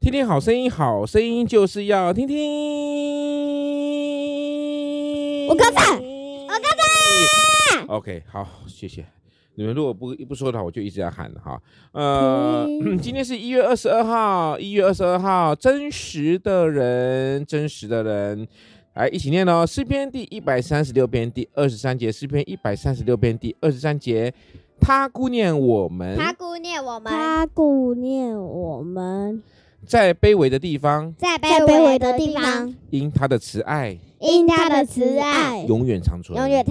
听听好声音，好声音就是要听听。我刚才，我刚才。OK，好，谢谢。你们如果不不说的话，我就一直在喊哈。呃，今天是一月二十二号，一月二十二号，真实的人，真实的人，来一起念哦。诗篇第一百三十六篇第二十三节，诗篇一百三十六篇第二十三节。他顾念我们，他顾念我们，他顾念我们，在卑微的地方，在卑微的地方，因他的慈爱。因他的慈爱永远长存，永远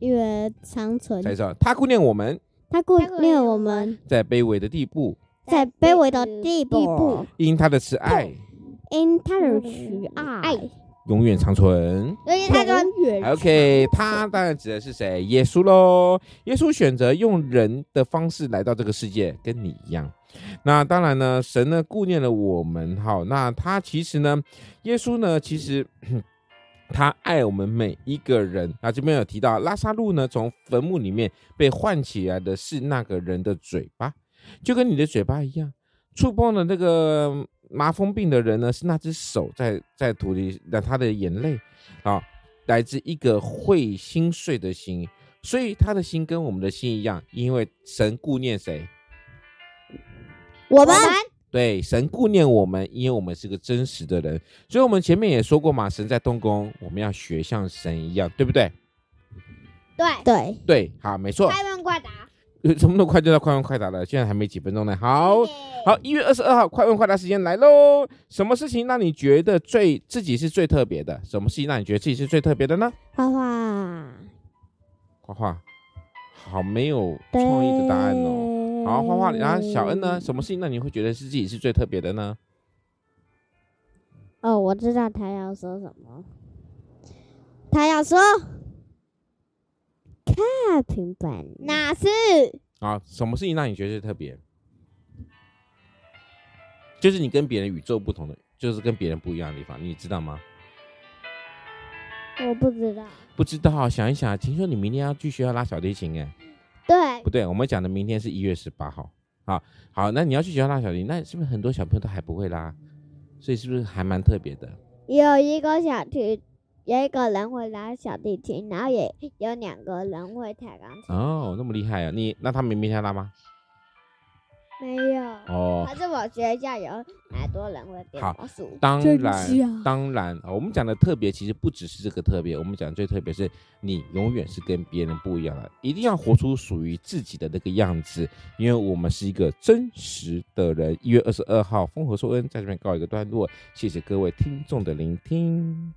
永远长存。再说，他顾念我们，他顾念我们，在卑微的地步，在卑微的地步，因他的慈爱，因他的慈爱永远长存。永远他说，OK，他当然指的是谁？耶稣喽。耶稣选择用人的方式来到这个世界，跟你一样。那当然呢，神呢顾念了我们。哈，那他其实呢，耶稣呢，其实。他爱我们每一个人。那这边有提到，拉撒路呢，从坟墓里面被唤起来的是那个人的嘴巴，就跟你的嘴巴一样。触碰了那个麻风病的人呢，是那只手在在土里，那他的眼泪啊，来自一个会心碎的心。所以他的心跟我们的心一样，因为神顾念谁？我们。对，神顾念我们，因为我们是个真实的人，所以我们前面也说过嘛，神在动工，我们要学像神一样，对不对？对对对，好，没错。快问快答，什么那么快就到快问快答了？现在还没几分钟呢。好好，一月二十二号，快问快答时间来喽。什么事情让你觉得最自己是最特别的？什么事情让你觉得自己是最特别的呢？画画，画画，好没有创意的答案哦。好，画画。然后小恩呢？什么事情让你会觉得是自己是最特别的呢？哦，我知道他要说什么。他要说看平板，那是啊？什么事情让你觉得是特别？就是你跟别人宇宙不同的，就是跟别人不一样的地方，你知道吗？我不知道。不知道，想一想。听说你明天要去学校拉小提琴，哎。对，不对？我们讲的明天是一月十八号，好，好，那你要去学校拉小提，那是不是很多小朋友都还不会拉？所以是不是还蛮特别的？有一个小提，有一个人会拉小提琴，然后也有两个人会弹钢琴。哦，那么厉害啊！你那他们明天拉吗？没有哦，可是我学校有蛮多人会变魔术。当然，当然，我们讲的特别其实不只是这个特别，我们讲最特别是你永远是跟别人不一样的，一定要活出属于自己的那个样子，因为我们是一个真实的人。一月二十二号，风和说恩在这边告一个段落，谢谢各位听众的聆听。